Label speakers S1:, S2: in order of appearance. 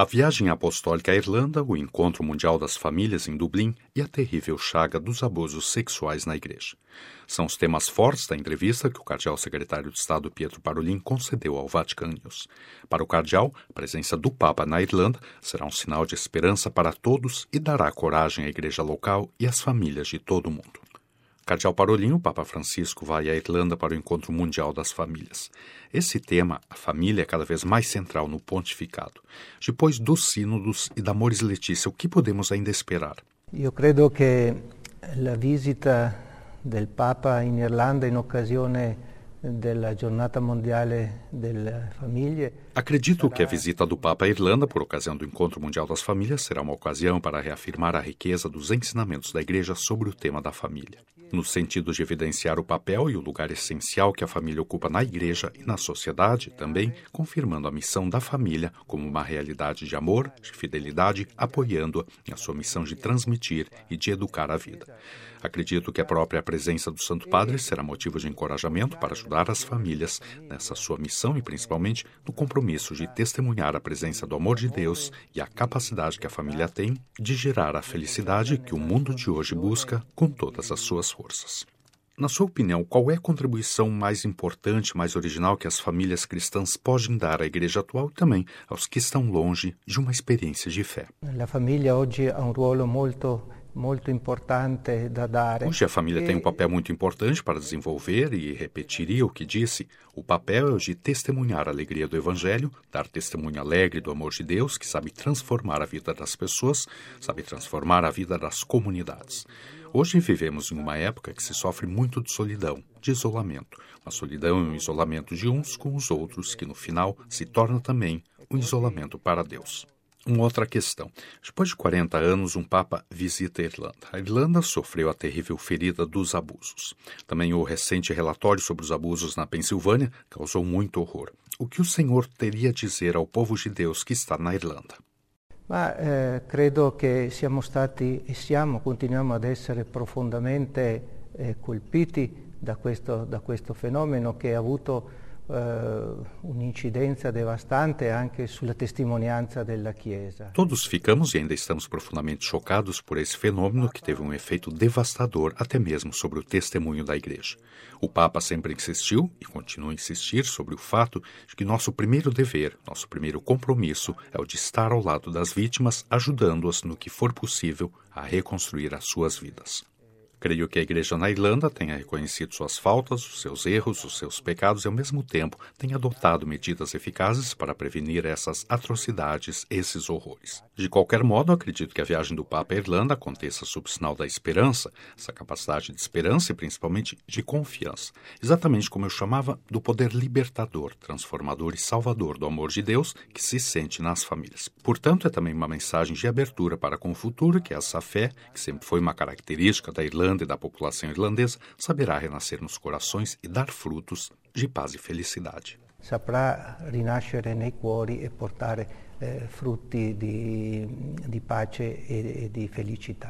S1: A viagem apostólica à Irlanda, o encontro mundial das famílias em Dublin e a terrível chaga dos abusos sexuais na igreja. São os temas fortes da entrevista que o cardeal secretário de Estado Pietro Parolin concedeu ao Vatican News. Para o cardeal, a presença do Papa na Irlanda será um sinal de esperança para todos e dará coragem à igreja local e às famílias de todo o mundo. Cardeal Parolin, o Papa Francisco vai à Irlanda para o Encontro Mundial das Famílias. Esse tema, a família, é cada vez mais central no pontificado. Depois dos sínodos e da Mores Letícia, o que podemos ainda esperar?
S2: Eu credo que a visita do Papa em Irlanda em occasione della giornata mondiale delle famiglie.
S1: Acredito que a visita do Papa à Irlanda por ocasião do Encontro Mundial das Famílias será uma ocasião para reafirmar a riqueza dos ensinamentos da Igreja sobre o tema da família, no sentido de evidenciar o papel e o lugar essencial que a família ocupa na Igreja e na sociedade, também confirmando a missão da família como uma realidade de amor, de fidelidade, apoiando-a na sua missão de transmitir e de educar a vida. Acredito que a própria presença do Santo Padre será motivo de encorajamento para ajudar as famílias nessa sua missão e principalmente no compromisso de testemunhar a presença do amor de Deus e a capacidade que a família tem de gerar a felicidade que o mundo de hoje busca com todas as suas forças. Na sua opinião, qual é a contribuição mais importante, mais original que as famílias cristãs podem dar à igreja atual e também aos que estão longe de uma experiência de fé?
S2: A família hoje ha um rolo muito muito importante da dare.
S1: Hoje a família tem um papel muito importante para desenvolver e repetiria o que disse. O papel é o de testemunhar a alegria do Evangelho, dar testemunho alegre do amor de Deus, que sabe transformar a vida das pessoas, sabe transformar a vida das comunidades. Hoje vivemos em uma época que se sofre muito de solidão, de isolamento. Uma solidão e um isolamento de uns com os outros, que no final se torna também um isolamento para Deus. Uma outra questão. Depois de 40 anos, um Papa visita a Irlanda. A Irlanda sofreu a terrível ferida dos abusos. Também o recente relatório sobre os abusos na Pensilvânia causou muito horror. O que o Senhor teria a dizer ao povo de Deus que está na Irlanda?
S2: Ma eh, credo che siamo stati e siamo, continuiamo ad essere profondamente eh, colpiti da questo, da questo fenomeno che ha avuto un'incidenza devastante anche sulla testimonianza della Chiesa.
S1: Todos ficamos e ainda estamos profundamente chocados por esse fenômeno que teve um efeito devastador até mesmo sobre o testemunho da Igreja. O Papa sempre insistiu e continua a insistir sobre o fato de que nosso primeiro dever, nosso primeiro compromisso é o de estar ao lado das vítimas, ajudando-as no que for possível a reconstruir as suas vidas. Creio que a igreja na Irlanda tenha reconhecido suas faltas, os seus erros, os seus pecados e, ao mesmo tempo, tenha adotado medidas eficazes para prevenir essas atrocidades, esses horrores. De qualquer modo, acredito que a viagem do Papa à Irlanda aconteça sob sinal da esperança, essa capacidade de esperança e principalmente de confiança, exatamente como eu chamava do poder libertador, transformador e salvador do amor de Deus que se sente nas famílias. Portanto, é também uma mensagem de abertura para com o futuro que essa fé, que sempre foi uma característica da Irlanda, Irlanda da população irlandesa saberá renascer nos corações e dar frutos de paz e felicidade.
S2: Saprà rinascere nei cuori e portare eh, frutti di, di pace e, e di felicità.